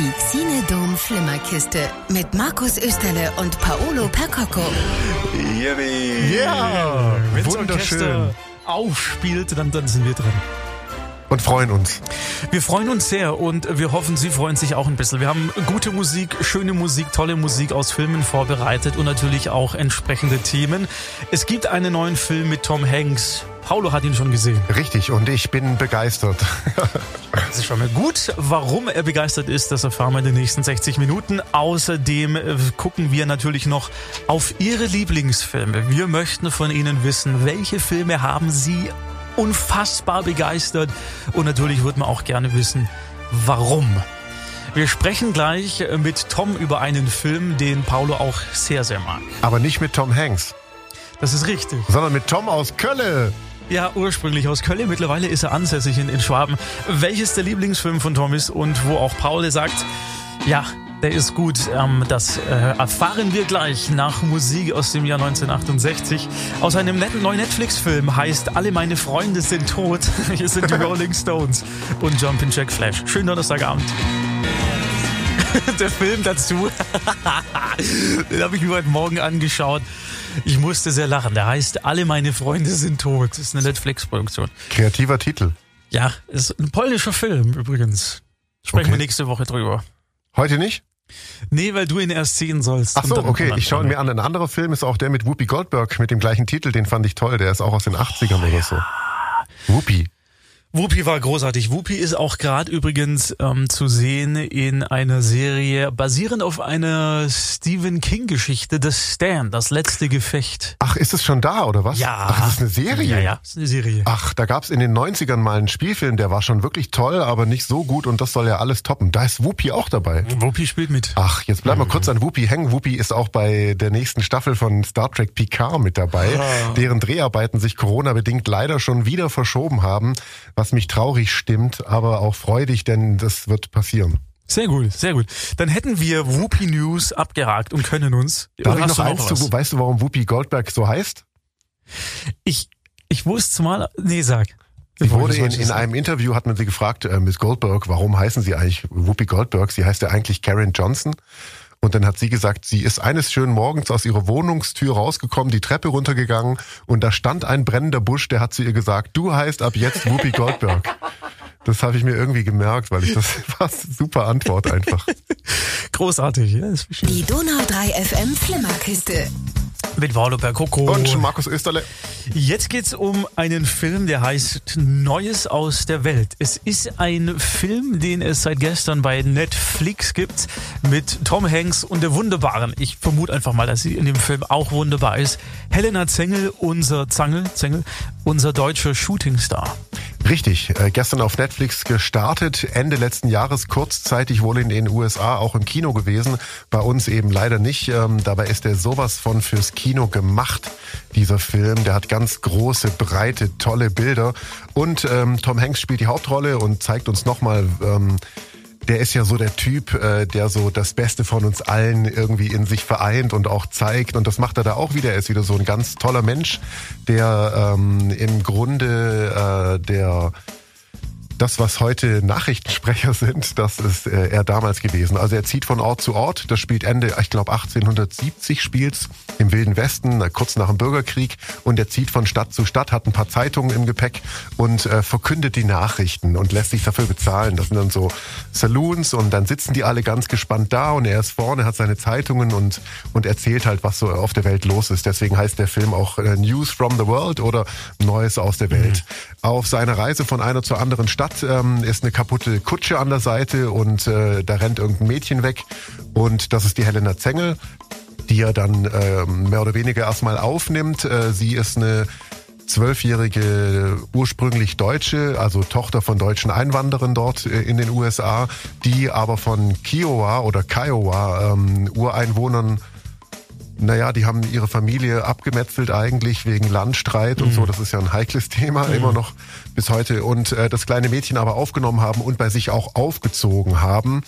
Die Xinedom Flimmerkiste mit Markus Österle und Paolo Percocco. Yippie. Ja, das wunderschön. Aufspielt, dann, dann sind wir drin. Und freuen uns. Wir freuen uns sehr und wir hoffen, Sie freuen sich auch ein bisschen. Wir haben gute Musik, schöne Musik, tolle Musik aus Filmen vorbereitet und natürlich auch entsprechende Themen. Es gibt einen neuen Film mit Tom Hanks. Paulo hat ihn schon gesehen. Richtig, und ich bin begeistert. Das ist schon mal gut. Warum er begeistert ist, das erfahren wir in den nächsten 60 Minuten. Außerdem äh, gucken wir natürlich noch auf Ihre Lieblingsfilme. Wir möchten von Ihnen wissen, welche Filme haben Sie unfassbar begeistert? Und natürlich würden wir auch gerne wissen, warum. Wir sprechen gleich mit Tom über einen Film, den Paulo auch sehr, sehr mag. Aber nicht mit Tom Hanks, Das ist richtig. sondern mit Tom aus Kölle. Ja, ursprünglich aus Köln. Mittlerweile ist er ansässig in, in Schwaben. Welches der Lieblingsfilm von Tom ist und wo auch Paul sagt, ja, der ist gut. Ähm, das äh, erfahren wir gleich nach Musik aus dem Jahr 1968. Aus einem netten neuen Netflix-Film heißt Alle meine Freunde sind tot. Hier sind die Rolling Stones und Jumpin' Jack Flash. Schönen Donnerstagabend. Der Film dazu, den habe ich mir heute Morgen angeschaut. Ich musste sehr lachen. Der heißt Alle meine Freunde sind tot. Das ist eine Netflix-Produktion. Kreativer Titel. Ja, ist ein polnischer Film übrigens. Sprechen Okay. wir nächste Woche drüber. Heute nicht? Nee, weil du ihn erst sehen sollst. Ach so, okay. Ich schaue ihn mir an. Ein anderer Film ist auch der mit Whoopi Goldberg mit dem gleichen Titel. Den fand ich toll. Der ist auch aus den 80ern oder so. Whoopi. Whoopi war großartig. Whoopi ist auch gerade übrigens ähm, zu sehen in einer Serie basierend auf einer Stephen King Geschichte, The Stand, das letzte Gefecht. Ach, ist es schon da oder was? Ja. Ach, das ist eine Serie. Ja, ja, ist eine Serie. Ach, da gab's in den 90ern mal einen Spielfilm, der war schon wirklich toll, aber nicht so gut und das soll ja alles toppen. Da ist Whoopi auch dabei. Whoopi spielt mit. Ach, jetzt bleiben wir kurz an Whoopi hängen. Whoopi ist auch bei der nächsten Staffel von Star Trek Picard mit dabei, deren Dreharbeiten sich Corona-bedingt leider schon wieder verschoben haben, was mich traurig stimmt, aber auch freudig, denn das wird passieren. Sehr gut, sehr gut. Dann hätten wir Whoopi News abgehakt und können uns. Darf ich noch eins was? zu, weißt du, warum Whoopi Goldberg so heißt? Ich, ich wusste mal, nee, sag. Sie Bevor wurde ich in, in einem Interview, hat man sie gefragt, äh, Miss Goldberg, warum heißen Sie eigentlich Whoopi Goldberg? Sie heißt ja eigentlich Karen Johnson. Und dann hat sie gesagt, sie ist eines schönen Morgens aus ihrer Wohnungstür rausgekommen, die Treppe runtergegangen und da stand ein brennender Busch, der hat zu ihr gesagt, du heißt ab jetzt Whoopi Goldberg. Das habe ich mir irgendwie gemerkt, weil ich das war super Antwort einfach. Großartig, ja, ist schön. Die Donau 3 FM Flimmerkiste. Mit Paolo Percoco. Und Markus Österle. Jetzt geht's um einen Film, der heißt Neues aus der Welt. Es ist ein Film, den es seit gestern bei Netflix gibt mit Tom Hanks und der Wunderbaren. Ich vermute einfach mal, dass sie in dem Film auch wunderbar ist. Helena Zengel, unser Zangel, Zengel, unser deutscher Shootingstar. Richtig, äh, gestern auf Netflix gestartet, Ende letzten Jahres kurzzeitig wohl in den USA auch im Kino gewesen, bei uns eben leider nicht. Ähm, dabei ist er sowas von fürs Kino gemacht, dieser Film. Der hat ganz große, breite, tolle Bilder und ähm, Tom Hanks spielt die Hauptrolle und zeigt uns nochmal... Ähm, der ist ja so der Typ, äh, der so das Beste von uns allen irgendwie in sich vereint und auch zeigt. Und das macht er da auch wieder. Er ist wieder so ein ganz toller Mensch, der ähm, im Grunde äh, der das, was heute Nachrichtensprecher sind, das ist äh, er damals gewesen. Also er zieht von Ort zu Ort. Das spielt Ende, ich glaube 1870 spielt's im Wilden Westen, kurz nach dem Bürgerkrieg. Und er zieht von Stadt zu Stadt, hat ein paar Zeitungen im Gepäck und äh, verkündet die Nachrichten und lässt sich dafür bezahlen. Das sind dann so Saloons und dann sitzen die alle ganz gespannt da und er ist vorne, hat seine Zeitungen und, und erzählt halt, was so auf der Welt los ist. Deswegen heißt der Film auch äh, News from the World oder Neues aus der Welt. Auf seiner Reise von einer zur anderen Stadt ähm, ist eine kaputte Kutsche an der Seite und äh, da rennt irgendein Mädchen weg und das ist die Helena Zengel, die er dann ähm, mehr oder weniger erstmal aufnimmt. Äh, sie ist eine zwölfjährige ursprünglich Deutsche, also Tochter von deutschen Einwanderern dort äh, in den USA, die aber von Kiowa oder Kiowa ähm, Ureinwohnern naja, die haben ihre Familie abgemetzelt eigentlich wegen Landstreit und so. Das ist ja ein heikles Thema immer noch bis heute. Und äh, das kleine Mädchen aber aufgenommen haben und bei sich auch aufgezogen haben.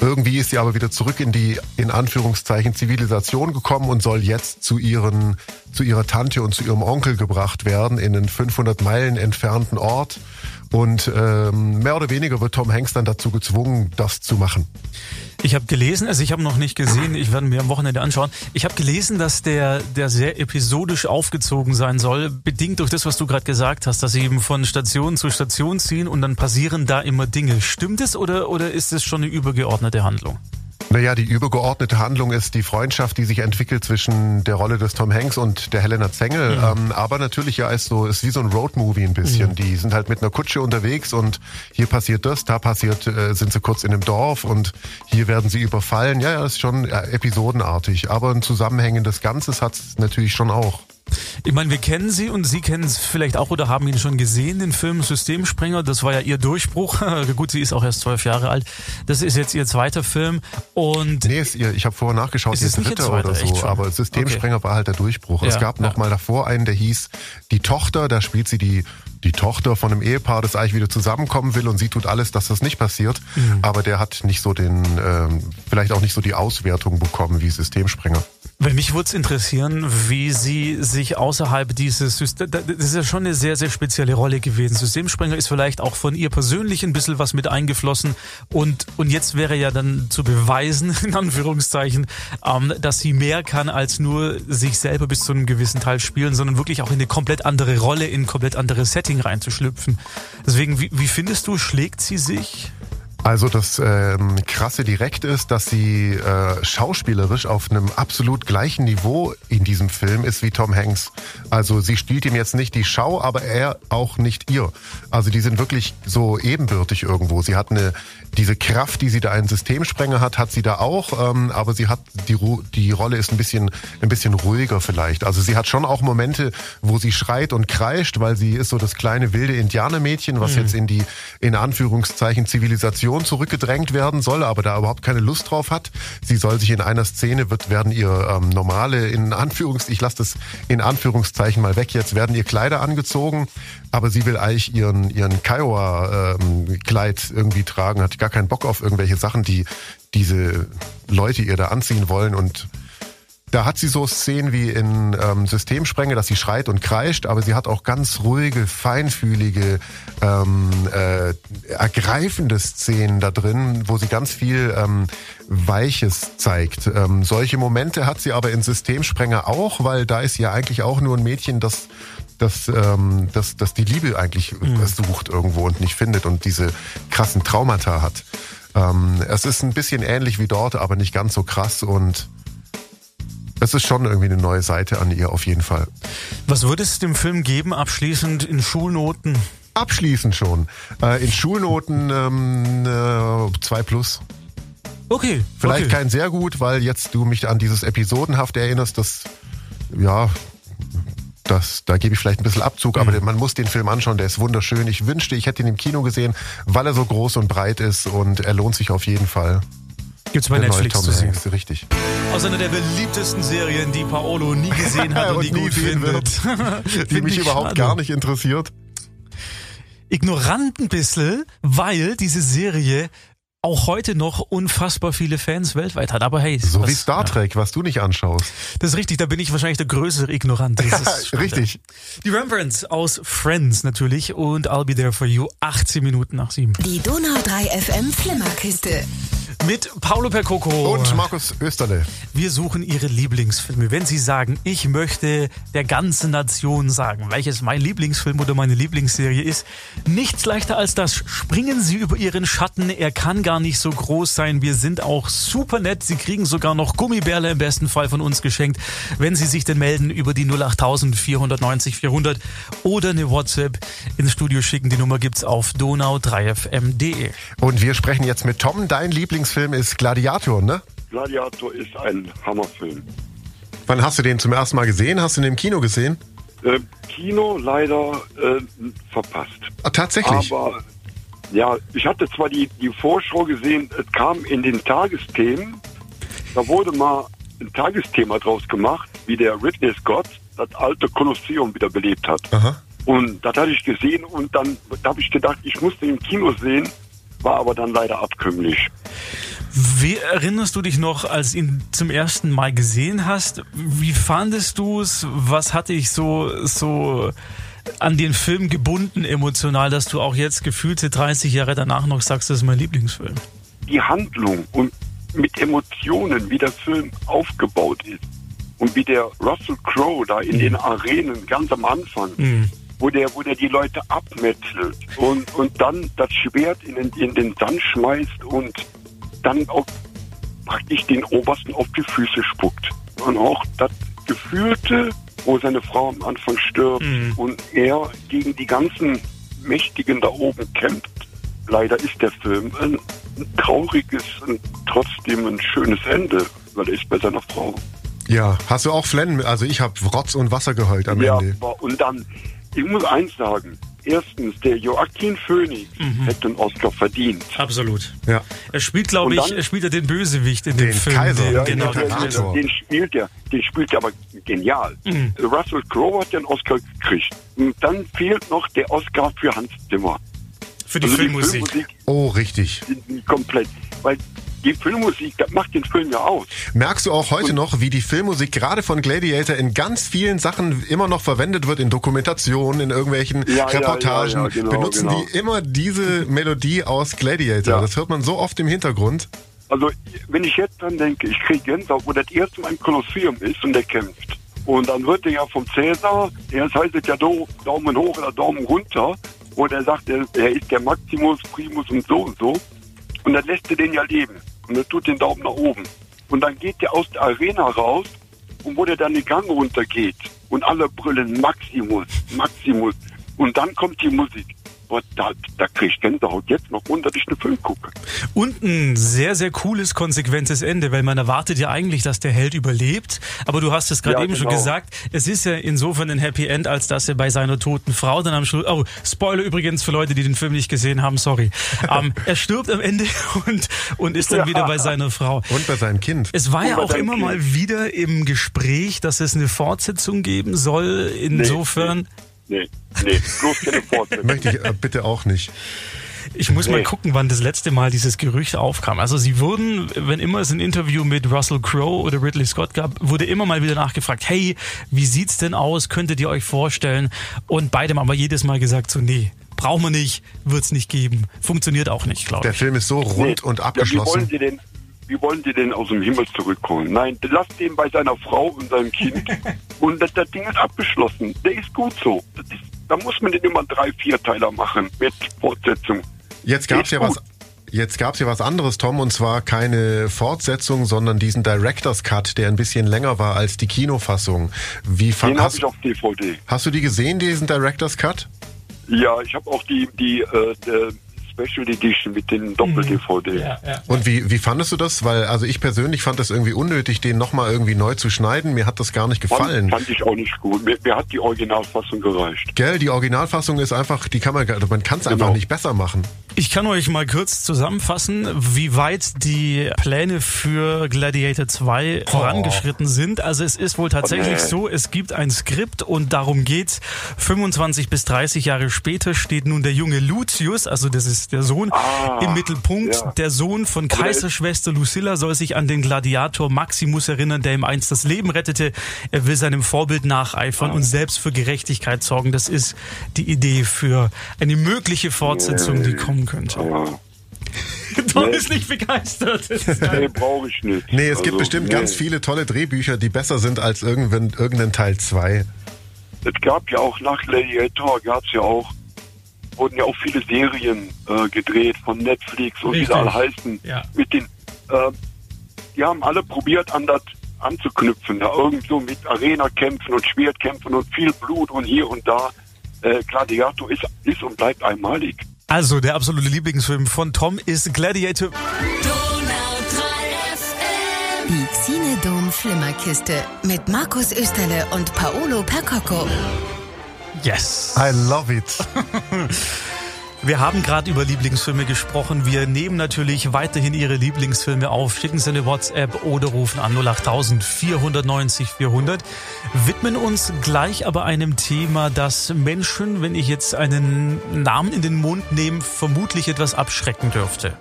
Irgendwie ist sie aber wieder zurück in die, in Anführungszeichen, Zivilisation gekommen und soll jetzt zu ihren, zu ihrer Tante und zu ihrem Onkel gebracht werden in einen 500 Meilen entfernten Ort. Und ähm, mehr oder weniger wird Tom Hanks dann dazu gezwungen, das zu machen. Ich habe gelesen, also ich habe noch nicht gesehen, ich werde mir am Wochenende anschauen. Ich habe gelesen, dass der, der sehr episodisch aufgezogen sein soll, bedingt durch das, was du gerade gesagt hast, dass sie eben von Station zu Station ziehen und dann passieren da immer Dinge. Stimmt es oder, oder ist es schon eine übergeordnete Handlung? Naja, die übergeordnete Handlung ist die Freundschaft, die sich entwickelt zwischen der Rolle des Tom Hanks und der Helena Zengel. Mhm. Ähm, aber natürlich ja ist so, ist wie so ein Roadmovie ein bisschen. Mhm. Die sind halt mit einer Kutsche unterwegs und hier passiert das, da passiert, äh, sind sie kurz in einem Dorf und hier werden sie überfallen. Ja, ja, ist schon äh, episodenartig. Aber ein zusammenhängendes Ganzes hat es natürlich schon auch. Ich meine, wir kennen sie und Sie kennen es vielleicht auch oder haben ihn schon gesehen, den Film Systemsprenger. Das war ja ihr Durchbruch. Gut, sie ist auch erst zwölf Jahre alt. Das ist jetzt ihr zweiter Film. Und nee, ist ihr, ich habe vorher nachgeschaut, ihr dritter oder so. Aber Systemsprenger okay. war halt der Durchbruch. Ja, es gab ja. noch mal davor einen, der hieß Die Tochter. Da spielt sie die die Tochter von einem Ehepaar, das eigentlich wieder zusammenkommen will und sie tut alles, dass das nicht passiert. Mhm. Aber der hat nicht so den, ähm, vielleicht auch nicht so die Auswertung bekommen wie Systemsprenger. Weil mich würde es interessieren, wie Sie sich außerhalb dieses Systems, das ist ja schon eine sehr, sehr spezielle Rolle gewesen. Systemsprenger ist vielleicht auch von ihr persönlich ein bisschen was mit eingeflossen und, und jetzt wäre ja dann zu beweisen, in Anführungszeichen, ähm, dass sie mehr kann als nur sich selber bis zu einem gewissen Teil spielen, sondern wirklich auch in eine komplett andere Rolle, in ein komplett anderes Setting reinzuschlüpfen. Deswegen, wie, wie findest du, schlägt sie sich? Also das ähm, Krasse direkt ist, dass sie äh, schauspielerisch auf einem absolut gleichen Niveau in diesem Film ist wie Tom Hanks. Also sie spielt ihm jetzt nicht die Schau, aber er auch nicht ihr. Also die sind wirklich so ebenbürtig irgendwo. Sie hat eine diese Kraft, die sie da in Systemsprenger hat, hat sie da auch, ähm, aber sie hat die die Rolle ist ein bisschen ein bisschen ruhiger vielleicht. Also sie hat schon auch Momente, wo sie schreit und kreischt, weil sie ist so das kleine wilde Indianermädchen, was mhm. jetzt in die in Anführungszeichen Zivilisation Situation zurückgedrängt werden soll, aber da überhaupt keine Lust drauf hat. Sie soll sich in einer Szene, wird, werden ihr ähm, normale, in Anführungs, ich lasse das in Anführungszeichen mal weg jetzt, werden ihr Kleider angezogen, aber sie will eigentlich ihren, ihren Kiowa-Kleid ähm, irgendwie tragen, hat gar keinen Bock auf irgendwelche Sachen, die diese Leute ihr da anziehen wollen und da hat sie so Szenen wie in ähm, Systemsprenge, dass sie schreit und kreischt, aber sie hat auch ganz ruhige, feinfühlige, ähm, äh, ergreifende Szenen da drin, wo sie ganz viel ähm, Weiches zeigt. Ähm, solche Momente hat sie aber in Systemsprenger auch, weil da ist ja eigentlich auch nur ein Mädchen, das das, ähm, das, das die Liebe eigentlich mhm. sucht irgendwo und nicht findet und diese krassen Traumata hat. Ähm, es ist ein bisschen ähnlich wie dort, aber nicht ganz so krass und es ist schon irgendwie eine neue Seite an ihr auf jeden Fall. Was würde es dem Film geben, abschließend in Schulnoten? Abschließend schon. Äh, in Schulnoten ähm, äh, 2 plus. Okay. Vielleicht okay. kein sehr gut, weil jetzt du mich an dieses Episodenhaft erinnerst, das, ja, das, da gebe ich vielleicht ein bisschen Abzug, aber mhm. man muss den Film anschauen, der ist wunderschön. Ich wünschte, ich hätte ihn im Kino gesehen, weil er so groß und breit ist und er lohnt sich auf jeden Fall. Gibt's bei der Netflix zu sehen. Hanks, richtig. Aus einer der beliebtesten Serien, die Paolo nie gesehen hat und, und nie gut findet. die mich überhaupt schade. gar nicht interessiert. Ignorant ein bisschen, weil diese Serie auch heute noch unfassbar viele Fans weltweit hat. Aber hey, so was, wie Star Trek, ja. was du nicht anschaust. Das ist richtig, da bin ich wahrscheinlich der größere Ignorant. richtig. Die Rembrandts aus Friends natürlich und I'll be there for you 18 Minuten nach sieben. Die Donau 3 FM Flimmerkiste mit Paolo Percoco und Markus Österle. Wir suchen Ihre Lieblingsfilme. Wenn Sie sagen, ich möchte der ganzen Nation sagen, welches mein Lieblingsfilm oder meine Lieblingsserie ist, nichts leichter als das. Springen Sie über Ihren Schatten. Er kann gar nicht so groß sein. Wir sind auch super nett. Sie kriegen sogar noch Gummibärle im besten Fall von uns geschenkt, wenn Sie sich denn melden über die 08000 490 400 oder eine WhatsApp ins Studio schicken. Die Nummer gibt's auf donau3fm.de. Und wir sprechen jetzt mit Tom, dein Lieblingsfilm Lieblingsfilm ist Gladiator, ne? Gladiator ist ein Hammerfilm. Wann hast du den zum ersten Mal gesehen? Hast du den im Kino gesehen? Äh, Kino leider äh, verpasst. Ah, tatsächlich? Aber ja, ich hatte zwar die, die Vorschau gesehen, es kam in den Tagesthemen, da wurde mal ein Tagesthema draus gemacht, wie der Ridley Scott das alte Kolosseum wieder belebt hat. Aha. Und das hatte ich gesehen und dann da habe ich gedacht, ich muss den im Kino sehen, war aber dann leider abkömmlich. Wie erinnerst du dich noch, als du ihn zum ersten Mal gesehen hast? Wie fandest du es? Was hatte ich so, so an den Film gebunden emotional, dass du auch jetzt gefühlte 30 Jahre danach noch sagst, das ist mein Lieblingsfilm? Die Handlung und mit Emotionen, wie der Film aufgebaut ist und wie der Russell Crowe da in den Arenen ganz am Anfang, Mhm. wo der, wo der die Leute abmetzelt und, und dann das Schwert in den, in den Sand schmeißt und dann auch praktisch den Obersten auf die Füße spuckt. Und auch das Gefühlte, wo seine Frau am Anfang stirbt Mhm. und er gegen die ganzen Mächtigen da oben kämpft. Leider ist der Film ein, ein trauriges und trotzdem ein schönes Ende, weil er ist bei seiner Frau. Ja, hast du auch Flennen? Also ich habe Rotz und Wasser geheult am Ja, Ende. aber- und dann, ich muss eins sagen. Erstens, der Joaquin Phoenix Mhm. hätte einen Oscar verdient. Absolut. Ja. Er spielt, glaube ich, er spielt ja den Bösewicht in dem Den Film. Kaiser, den, ja, genau, den. Kaiser. den spielt er, den spielt er aber genial. Mhm. Russell Crowe hat den Oscar gekriegt. Und dann fehlt noch der Oscar für Hans Zimmer. Für die Also Filmmusik. Oh, richtig. Komplett. Weil die Filmmusik, das macht den Film ja aus. Merkst du auch heute noch, wie die Filmmusik gerade von Gladiator in ganz vielen Sachen immer noch verwendet wird, in Dokumentationen, in irgendwelchen Ja, Reportagen? ja, ja, genau, benutzen genau. die immer diese Melodie aus Gladiator. Das hört man so oft im Hintergrund. Also, wenn ich jetzt dran denke, ich kriege Gänsehaut, wo das erste Mal im Kolosseum ist und der kämpft. Und dann wird er ja vom Cäsar, erst heißt es ja Daumen hoch oder Daumen runter, und er sagt, er, er ist der Maximus, Primus und so und so. Und dann lässt er den ja leben. Und er tut den Daumen nach oben. Und dann geht er aus der Arena raus, und wo der dann den Gang runtergeht. Und alle brüllen Maximus, Maximus. Und dann kommt die Musik. Boah, da, da krieg ich Gänsehaut jetzt noch runter, dass ich den Film gucke. Und ein sehr, sehr cooles, konsequentes Ende, weil man erwartet ja eigentlich, dass der Held überlebt. Aber du hast es gerade Ja, eben schon genau. gesagt, es ist ja insofern ein Happy End, als dass er bei seiner toten Frau dann am Schluss, oh, Spoiler übrigens für Leute, die den Film nicht gesehen haben, sorry. ähm, er stirbt am Ende und, und ist dann Ja. wieder bei seiner Frau. Und bei seinem Kind. Es war ja Und bei auch immer Kind. mal wieder im Gespräch, dass es eine Fortsetzung geben soll. Insofern, Nee, nee, bloß keine Fortsetzung. Möchte ich äh, bitte auch nicht. ich muss mal Nee. gucken, wann das letzte Mal dieses Gerücht aufkam. Also sie wurden, wenn immer es ein Interview mit Russell Crowe oder Ridley Scott gab, wurde immer mal wieder nachgefragt, hey, wie sieht's denn aus? Könntet ihr euch vorstellen? Und beide haben aber jedes Mal gesagt, so nee, brauchen wir nicht, wird's nicht geben. Funktioniert auch nicht, glaube Der ich. Film ist so rund Nee. und Ja, wie wollen abgeschlossen. Sie denn, wie wollen Sie denn aus dem Himmel zurückholen? Nein, lasst den bei seiner Frau und seinem Kind. und das, das Ding ist abgeschlossen. Der ist gut so. Das ist, da muss man den immer drei, vier Teiler machen mit Fortsetzung. Jetzt gab's ja Ist was. gut. Jetzt gab's ja was anderes, Tom, und zwar keine Fortsetzung, sondern diesen Director's Cut, der ein bisschen länger war als die Kinofassung. Wie Den habe hast, ich auf DVD. hast du die gesehen, diesen Director's Cut? Ja, ich habe auch die, die äh, Special Edition mit den Doppel-DVD. Ja, ja. Und wie, wie fandest du das? Weil, also ich persönlich fand es irgendwie unnötig, den nochmal irgendwie neu zu schneiden. Mir hat das gar nicht gefallen. Fand, fand ich auch nicht gut. Mir, mir hat die Originalfassung gereicht. Gell, die Originalfassung ist einfach, die kann man, gar- man kann es einfach Genau. nicht besser machen. Ich kann euch mal kurz zusammenfassen, wie weit die Pläne für Gladiator 2 vorangeschritten sind. Also es ist wohl tatsächlich Oh, so, es gibt ein Skript und darum geht's. 25 bis 30 Jahre später steht nun der junge Lucius, also das ist der Sohn, Ah, im Mittelpunkt. ja. Der Sohn von ist- Kaiserschwester Lucilla soll sich an den Gladiator Maximus erinnern, der ihm einst das Leben rettete. Er will seinem Vorbild nacheifern und selbst für Gerechtigkeit sorgen. Das ist die Idee für eine mögliche Fortsetzung, die kommen könnte. Ja. Tom Nee. ist nicht begeistert. Ist. Nee, brauche ich nicht. Nee, es gibt Also, bestimmt nee. ganz viele tolle Drehbücher, die besser sind als irgendein, irgendein Teil 2. Es gab ja auch nach Gladiator, gab es ja auch, wurden ja auch viele Serien äh, gedreht von Netflix und wie sie alle heißen. Ja. Mit den, äh, die haben alle probiert, an das anzuknüpfen. Da irgend so mit Arena-Kämpfen und Schwertkämpfen und viel Blut und hier und da. Äh, Gladiator ist, ist und bleibt einmalig. Also, der absolute Lieblingsfilm von Tom ist Gladiator. Die Xinedom Flimmerkiste mit Markus Österle und Paolo Percocco. Yes. I love it. Wir haben gerade über Lieblingsfilme gesprochen. Wir nehmen natürlich weiterhin Ihre Lieblingsfilme auf. Schicken Sie eine WhatsApp oder rufen an 08000 490 400. Widmen uns gleich aber einem Thema, das Menschen, wenn ich jetzt einen Namen in den Mund nehme, vermutlich etwas abschrecken dürfte.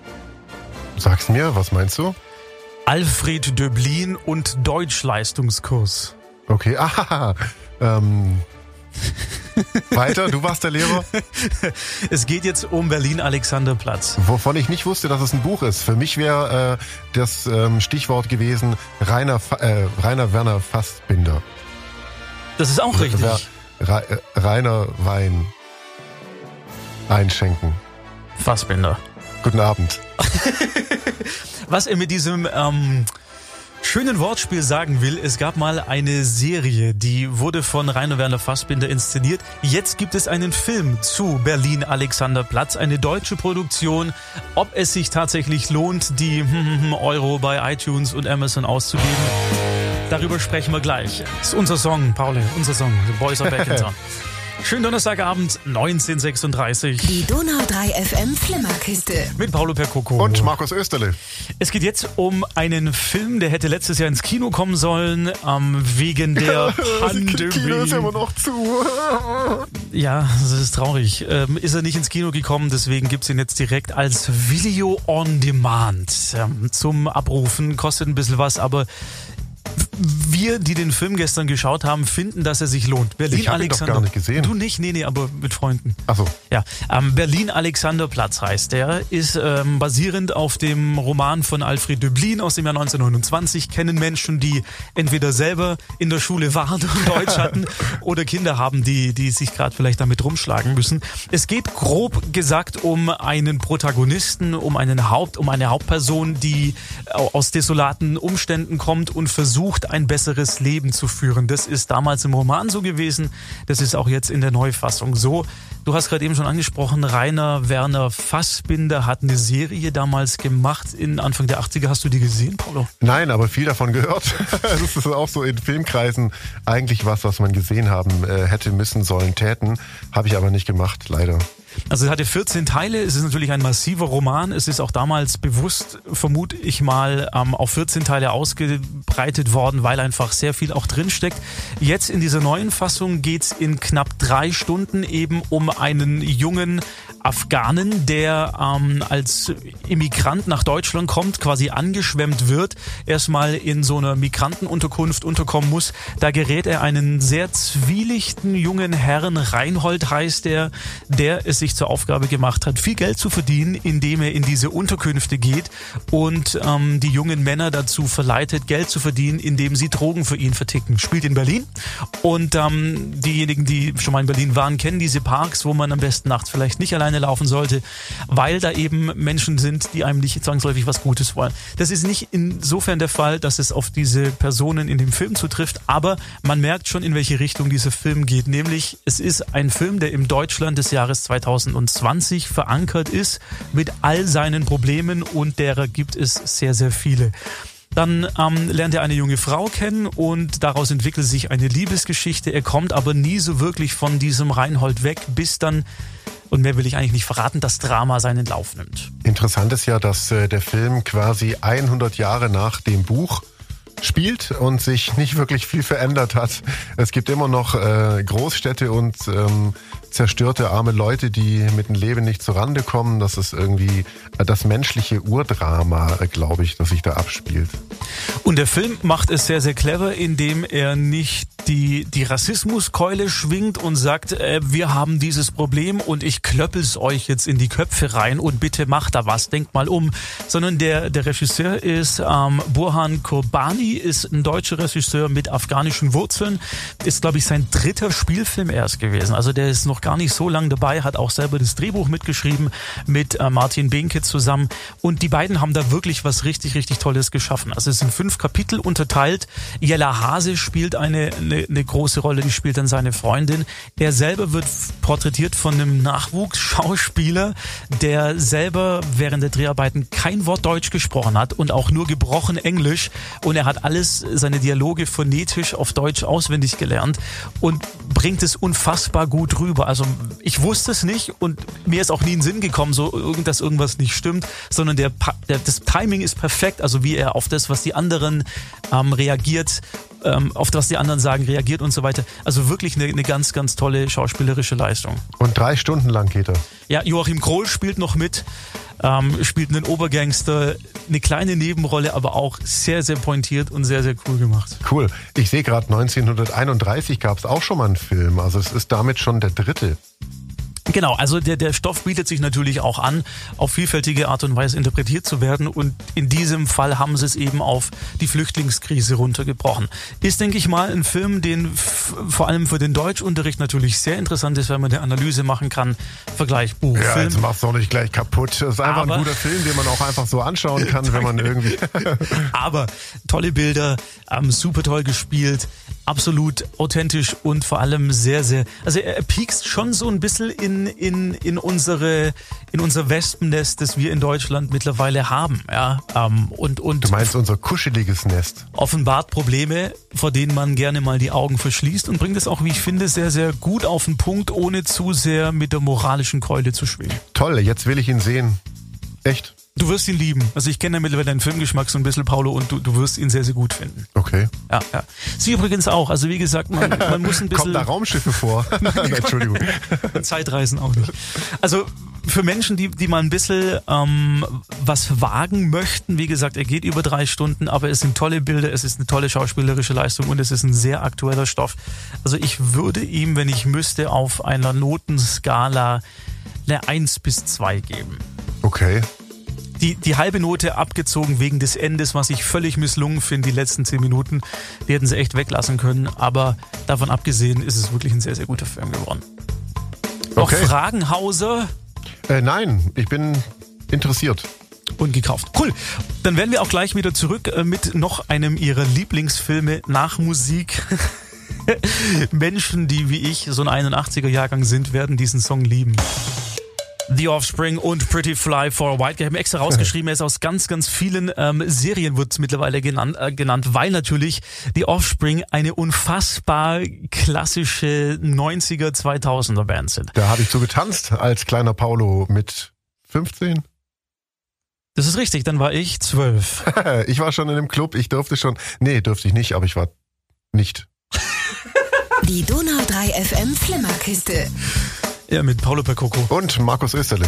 Sag's mir, was meinst du? Alfred Döblin und Deutschleistungskurs. Okay, ah, ähm, weiter, du warst der Lehrer? Es geht jetzt um Berlin-Alexanderplatz. Wovon ich nicht wusste, dass es ein Buch ist. Für mich wäre äh, das ähm, Stichwort gewesen Rainer, äh, Rainer Werner Fassbinder. Das ist auch richtig. Ra äh, Rainer Wein einschenken. Fassbinder. Guten Abend. Was er mit diesem ähm, schönen Wortspiel sagen will, es gab mal eine Serie, die wurde von Rainer Werner Fassbinder inszeniert. Jetzt gibt es einen Film zu Berlin Alexanderplatz, eine deutsche Produktion. Ob es sich tatsächlich lohnt, die Euro bei iTunes und Amazon auszugeben, darüber sprechen wir gleich. Das ist unser Song, Paul, unser Song, The Boys in Town. Schönen Donnerstagabend, 1936 Die Donau 3 FM Flimmerkiste. mit Paolo Percoco. Und Markus Österle. Es geht jetzt um einen Film, der hätte letztes Jahr ins Kino kommen sollen, ähm, wegen der Kino ist immer Pandemie. noch zu. Ja, das ist traurig. Ähm, ist er nicht ins Kino gekommen, deswegen gibt's ihn jetzt direkt als Video on Demand ähm, zum Abrufen. Kostet ein bisschen was, aber wir, die den Film gestern geschaut haben, finden, dass er sich lohnt. Berlin Ich hab ihn doch Alexander. gar nicht gesehen. Du nicht? Nee, nee, aber mit Freunden. Achso, Ja, ähm, Berlin-Alexanderplatz heißt der, ist ähm, basierend auf dem Roman von Alfred Döblin aus dem Jahr 1929. Kennen Menschen, die entweder selber in der Schule waren und Deutsch hatten oder Kinder haben, die, die sich gerade vielleicht damit rumschlagen müssen. Es geht grob gesagt um einen Protagonisten, um einen Haupt, um eine Hauptperson, die au- aus desolaten Umständen kommt und versucht, ein besseres Leben zu führen. Das ist damals im Roman so gewesen, das ist auch jetzt in der Neufassung so. Du hast gerade eben schon angesprochen, Rainer Werner Fassbinder hat eine Serie damals gemacht. In Anfang der 80er hast du die gesehen, Paulo? nein, aber viel davon gehört. Das ist auch so in Filmkreisen eigentlich was, was man gesehen haben äh, hätte, müssen, sollen, täten. Habe ich aber nicht gemacht, leider. Also es hatte 14 Teile, es ist natürlich ein massiver Roman, es ist auch damals bewusst, vermute ich mal, ähm, auf 14 Teile ausgebreitet worden, weil einfach sehr viel auch drinsteckt. Jetzt in dieser neuen Fassung geht's in knapp drei Stunden eben um einen jungen Afghanen, der ähm, als Immigrant nach Deutschland kommt, quasi angeschwemmt wird, erstmal in so einer Migrantenunterkunft unterkommen muss. Da gerät er einen sehr zwielichten jungen Herrn, Reinhold heißt er, der es sich zur Aufgabe gemacht hat, viel Geld zu verdienen, indem er in diese Unterkünfte geht und ähm, die jungen Männer dazu verleitet, Geld zu verdienen, indem sie Drogen für ihn verticken. Spielt in Berlin und ähm, diejenigen, die schon mal in Berlin waren, kennen diese Parks, wo man am besten nachts vielleicht nicht alleine laufen sollte, weil da eben Menschen sind, die einem nicht zwangsläufig was Gutes wollen. Das ist nicht insofern der Fall, dass es auf diese Personen in dem Film zutrifft, aber man merkt schon, in welche Richtung dieser Film geht. Nämlich, es ist ein Film, der im Deutschland des Jahres 2020 verankert ist, mit all seinen Problemen und derer gibt es sehr, sehr viele. Dann ähm, lernt er eine junge Frau kennen und daraus entwickelt sich eine Liebesgeschichte. Er kommt aber nie so wirklich von diesem Reinhold weg, bis dann, und mehr will ich eigentlich nicht verraten, das Drama seinen Lauf nimmt. Interessant ist ja, dass äh, der Film quasi 100 Jahre nach dem Buch spielt und sich nicht wirklich viel verändert hat. Es gibt immer noch äh, Großstädte und ähm, zerstörte arme Leute, die mit dem Leben nicht zurande kommen. Das ist irgendwie äh, das menschliche Urdrama, äh, glaube ich, das sich da abspielt. Und der Film macht es sehr, sehr clever, indem er nicht die, die Rassismuskeule schwingt und sagt, äh, wir haben dieses Problem und ich klöppel's euch jetzt in die Köpfe rein und bitte macht da was, denkt mal um. Sondern der, der Regisseur ist ähm, Burhan Kurbani, ist ein deutscher Regisseur mit afghanischen Wurzeln. Ist, glaube ich, sein dritter Spielfilm erst gewesen. Also der ist noch gar nicht so lange dabei, hat auch selber das Drehbuch mitgeschrieben mit äh, Martin Behnke zusammen. Und die beiden haben da wirklich was richtig, richtig Tolles geschaffen. Also es sind fünf Kapitel unterteilt. Jella Hase spielt eine, eine, eine große Rolle, die spielt dann seine Freundin. Er selber wird porträtiert von einem Nachwuchsschauspieler, der selber während der Dreharbeiten kein Wort Deutsch gesprochen hat und auch nur gebrochen Englisch. Und er hat alles, seine Dialoge phonetisch auf Deutsch auswendig gelernt und bringt es unfassbar gut rüber. Also ich wusste es nicht und mir ist auch nie in den Sinn gekommen, so dass irgendwas nicht stimmt, sondern der, der das Timing ist perfekt, also wie er auf das, was die anderen ähm, reagiert, ähm, auf das, was die anderen sagen, reagiert und so weiter. Also wirklich eine, eine ganz, ganz tolle schauspielerische Leistung. Und drei Stunden lang geht er. Ja, Joachim Krohl spielt noch mit. ähm, spielt einen Obergangster, eine kleine Nebenrolle, aber auch sehr, sehr pointiert und sehr, sehr cool gemacht. Cool. Ich sehe gerade 1931 gab es auch schon mal einen Film. Also es ist damit schon der dritte. Genau, also der, der Stoff bietet sich natürlich auch an, auf vielfältige Art und Weise interpretiert zu werden. Und in diesem Fall haben sie es eben auf die Flüchtlingskrise runtergebrochen. Ist, denke ich mal, ein Film, den vor allem für den Deutschunterricht natürlich sehr interessant ist, weil man eine Analyse machen kann. Vergleich Buch, ja, Film. jetzt mach's doch nicht gleich kaputt. Das ist einfach Aber- ein guter Film, den man auch einfach so anschauen kann, wenn man irgendwie. Aber tolle Bilder, ähm, super toll gespielt, absolut authentisch und vor allem sehr, sehr, also er, er piekst schon so ein bisschen in, in, in unsere, in unser Wespennest, das wir in Deutschland mittlerweile haben, ja, ähm, und, und Du meinst unser kuscheliges Nest. offenbart Probleme, vor denen man gerne mal die Augen verschließt und bringt es auch, wie ich finde, sehr, sehr gut auf den Punkt, ohne zu sehr mit der moralischen Keule zu schwingen. Toll, jetzt will ich ihn sehen. Echt? Du wirst ihn lieben. Also ich kenne ja mittlerweile deinen Filmgeschmack so ein bisschen, Paulo, und du, du wirst ihn sehr, sehr gut finden. Okay. Ja, ja. Sie übrigens auch. Also wie gesagt, man, man muss ein bisschen Kommen da Raumschiffe vor? Nein, Entschuldigung. Zeitreisen auch nicht. Also für Menschen, die, die mal ein bisschen ähm, was wagen möchten, wie gesagt, er geht über drei Stunden, aber es sind tolle Bilder, es ist eine tolle schauspielerische Leistung und es ist ein sehr aktueller Stoff. Also ich würde ihm, wenn ich müsste, auf einer Notenskala eine 1 bis 2 geben. Okay. Die, die halbe Note abgezogen wegen des Endes, was ich völlig misslungen finde, die letzten 10 Minuten. Die hätten sie echt weglassen können, aber davon abgesehen ist es wirklich ein sehr, sehr guter Film geworden. Noch Okay. Fragen, Hauser? Äh, nein, ich bin interessiert. und gekauft. Cool. Dann werden wir auch gleich wieder zurück äh, mit noch einem ihrer Lieblingsfilme nach Musik. Menschen, die wie ich so ein 81er Jahrgang sind, werden diesen Song lieben. The Offspring und Pretty Fly for a White. Ich habe ihn extra rausgeschrieben, er ist aus ganz, ganz vielen ähm, Serien wird mittlerweile genannt, äh, genannt, weil natürlich The Offspring eine unfassbar klassische 90er, 2000er Band sind. Da habe ich so getanzt als kleiner Paulo mit 15. Das ist richtig, dann war ich zwölf. Ich war schon in dem Club, ich durfte schon. Nee, durfte ich nicht, aber ich war nicht. Die Donau 3 FM Flimmerkiste. Ja, mit Paulo Percoco. Und Markus Österle.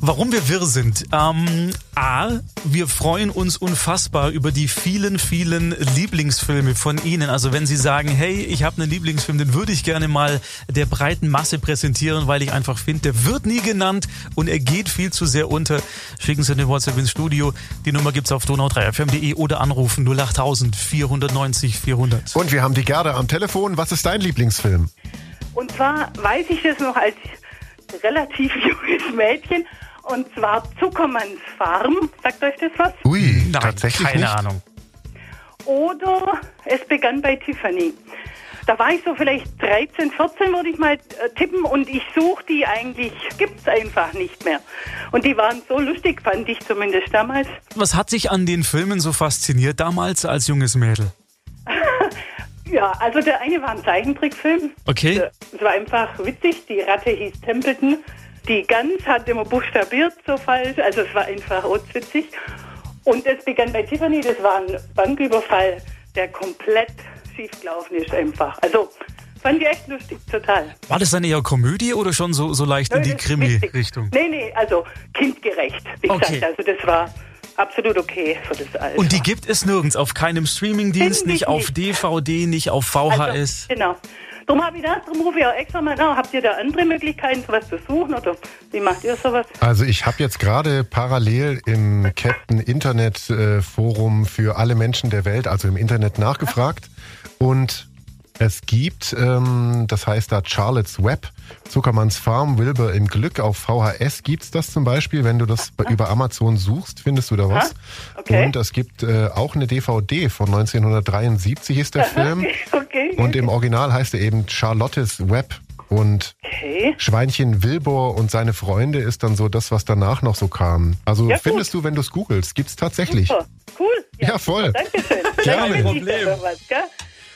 Warum wir wirr sind? Ähm, A, wir freuen uns unfassbar über die vielen, vielen Lieblingsfilme von Ihnen. Also wenn Sie sagen, hey, ich habe einen Lieblingsfilm, den würde ich gerne mal der breiten Masse präsentieren, weil ich einfach finde, der wird nie genannt und er geht viel zu sehr unter. Schicken Sie eine WhatsApp ins Studio. Die Nummer gibt's auf donau3fm.de oder anrufen 08000 490 400. Und wir haben die Gerda am Telefon. Was ist dein Lieblingsfilm? Und zwar weiß ich das noch als relativ junges Mädchen. Und zwar Zuckermanns Farm. Sagt euch das was? Ui, Nein, tatsächlich keine nicht. Ahnung. Oder es begann bei Tiffany. Da war ich so vielleicht 13, 14, würde ich mal äh, tippen. Und ich suche die eigentlich, gibt's einfach nicht mehr. Und die waren so lustig, fand ich zumindest damals. Was hat sich an den Filmen so fasziniert damals als junges Mädel? Ja, also der eine war ein Zeichentrickfilm. Okay. Es war einfach witzig. Die Ratte hieß Templeton. Die Gans hat immer buchstabiert so falsch. Also es war einfach witzig. Und es begann bei Tiffany. Das war ein Banküberfall, der komplett schiefgelaufen ist einfach. Also fand ich echt lustig, total. War das dann eher Komödie oder schon so, so leicht in die. Krimi-Richtung? Nee, nee, also kindgerecht, wie Okay. gesagt. Also das war absolut okay für das Alter. Und die gibt es nirgends, auf keinem Streamingdienst, ich nicht auf nicht. DVD, nicht auf VHS. Also, genau. Darum habe ich das, darum rufe ich auch extra mal nach. Habt ihr da andere Möglichkeiten, sowas zu suchen oder wie macht ihr sowas? Also ich habe jetzt gerade parallel im Captain Internet äh, Forum für alle Menschen der Welt, also im Internet nachgefragt und es gibt, ähm, das heißt da Charlotte's Web, Zuckermanns Farm, Wilbur im Glück auf VHS gibt's das zum Beispiel. Wenn du das bei- über Amazon suchst, findest du da was. okay. Und es gibt äh, auch eine DVD von 1973 ist der Film. Okay. Und im Original heißt er eben Charlottes Web. Und okay. Schweinchen Wilbur und seine Freunde ist dann so das, was danach noch so kam. Also Ja, gut. findest du, wenn du es googelst, gibt's tatsächlich. Super. Cool. Ja, voll. Dankeschön. Gerne. Problem. siehst du noch was, gell?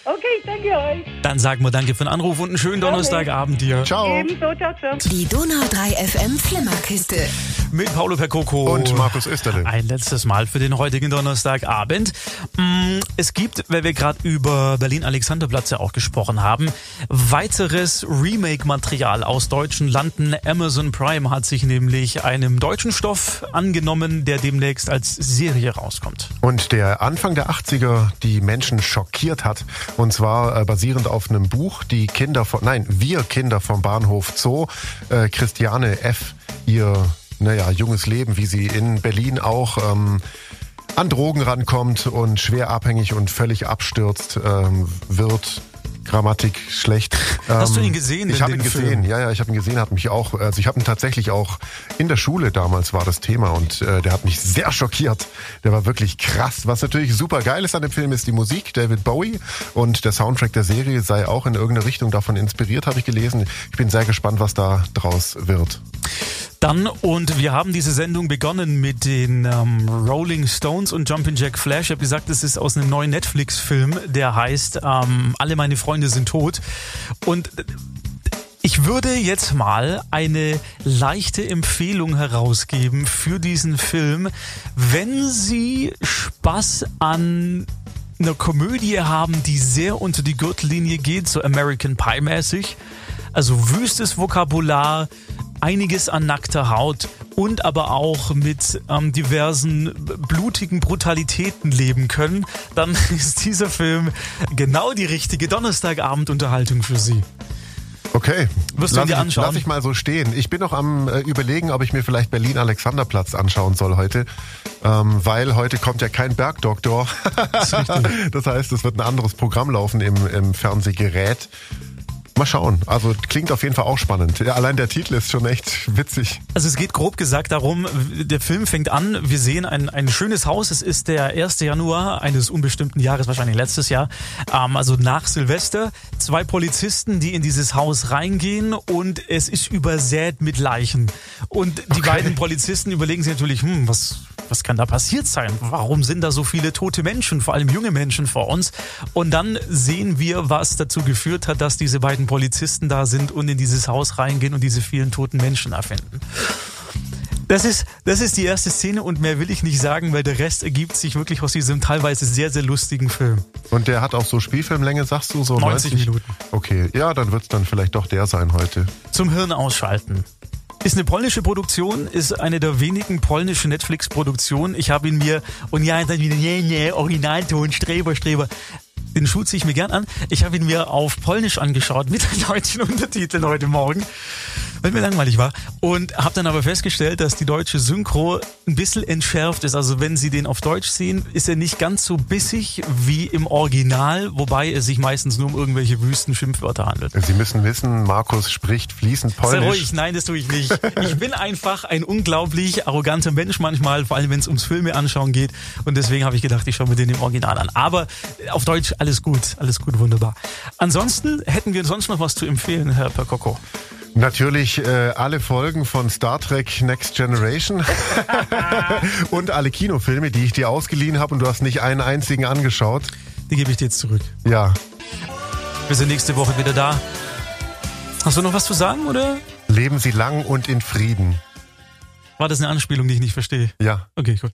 Okay, danke euch. Dann sagen wir danke für den Anruf und einen schönen Donnerstagabend dir. Ciao. Ebenso, ciao, ciao. Die Donau 3 FM Flimmerkiste. mit Paolo Percoco und Markus Österle. Ein letztes Mal für den heutigen Donnerstagabend. Mm, es gibt, weil wir gerade über Berlin-Alexanderplatz ja auch gesprochen haben, weiteres Remake-Material aus deutschen Landen. Amazon Prime hat sich nämlich einem deutschen Stoff angenommen, der demnächst als Serie rauskommt. Und der Anfang der 80er die Menschen schockiert hat. Und zwar äh, basierend auf einem Buch, die Kinder von, nein, wir Kinder vom Bahnhof Zoo, äh, Christiane F., ihr, naja, junges Leben, wie sie in Berlin auch ähm, an Drogen rankommt und schwer abhängig und völlig abstürzt ähm, wird Grammatik schlecht. Hast du ihn gesehen? Ich habe ihn gesehen, Film? ja, ja, ich habe ihn gesehen, hat mich auch, also ich habe ihn tatsächlich auch in der Schule damals war das Thema und äh, der hat mich sehr schockiert. Der war wirklich krass. Was natürlich super geil ist an dem Film ist die Musik, David Bowie und der Soundtrack der Serie sei auch in irgendeine Richtung davon inspiriert, habe ich gelesen. Ich bin sehr gespannt, was da draus wird. Dann, und wir haben diese Sendung begonnen mit den ähm, Rolling Stones und Jumpin' Jack Flash. Ich habe gesagt, es ist aus einem neuen Netflix-Film, der heißt ähm, Alle meine Freunde sind tot. Und ich würde jetzt mal eine leichte Empfehlung herausgeben für diesen Film. Wenn Sie Spaß an einer Komödie haben, die sehr unter die Gürtellinie geht, so American Pie mäßig, also wüstes Vokabular, einiges an nackter Haut und aber auch mit ähm, diversen blutigen Brutalitäten leben können, dann ist dieser Film genau die richtige Donnerstagabendunterhaltung für Sie. Okay. Wirst du lass dir ich, anschauen? Lass ich mal so stehen. Ich bin noch am äh, überlegen, ob ich mir vielleicht Berlin Alexanderplatz anschauen soll heute, ähm, weil heute kommt ja kein Bergdoktor. Das, das heißt, es wird ein anderes Programm laufen im, im Fernsehgerät. Mal schauen. Also klingt auf jeden Fall auch spannend. Ja, allein der Titel ist schon echt witzig. Also es geht grob gesagt darum, der Film fängt an, wir sehen ein, ein schönes Haus. Es ist der 1. Januar eines unbestimmten Jahres, wahrscheinlich letztes Jahr, ähm, also nach Silvester. Zwei Polizisten, die in dieses Haus reingehen und es ist übersät mit Leichen. Und die Okay. beiden Polizisten überlegen sich natürlich, hm, was, was kann da passiert sein? Warum sind da so viele tote Menschen, vor allem junge Menschen vor uns? Und dann sehen wir, was dazu geführt hat, dass diese beiden Polizisten da sind und in dieses Haus reingehen und diese vielen toten Menschen erfinden. Das ist, das ist die erste Szene und mehr will ich nicht sagen, weil der Rest ergibt sich wirklich aus diesem teilweise sehr, sehr lustigen Film. Und der hat auch so Spielfilmlänge, sagst du? So 90 Minuten. Okay, ja, dann wird's dann vielleicht doch der sein heute. Zum Hirn ausschalten. Ist eine polnische Produktion, ist eine der wenigen polnischen Netflix-Produktionen. Ich habe ihn mir, und ja, dann wieder, nee, nee, Originalton, Streber, Streber. Den Schuh ziehe ich mir gern an. Ich habe ihn mir auf Polnisch angeschaut mit deutschen Untertiteln heute Morgen, weil mir langweilig war. Und habe dann aber festgestellt, dass die deutsche Synchro ein bisschen entschärft ist. Also wenn Sie den auf Deutsch sehen, ist er nicht ganz so bissig wie im Original, wobei es sich meistens nur um irgendwelche wüsten Schimpfwörter handelt. Sie müssen wissen, Markus spricht fließend Sei Polnisch. ruhig, nein, das tue ich nicht. Ich bin einfach ein unglaublich arroganter Mensch manchmal, vor allem wenn es ums Filme anschauen geht. Und deswegen habe ich gedacht, ich schaue mir den im Original an. Aber auf Deutsch alles gut, alles gut, wunderbar. Ansonsten hätten wir sonst noch was zu empfehlen, Herr Percoco. Natürlich äh, alle Folgen von Star Trek Next Generation und alle Kinofilme, die ich dir ausgeliehen habe und du hast nicht einen einzigen angeschaut. Die gebe ich dir jetzt zurück. Ja, Wir sind nächste Woche wieder da. Hast du noch was zu sagen oder leben Sie lang und in Frieden. war das eine Anspielung, die ich nicht verstehe? Ja. Okay, gut.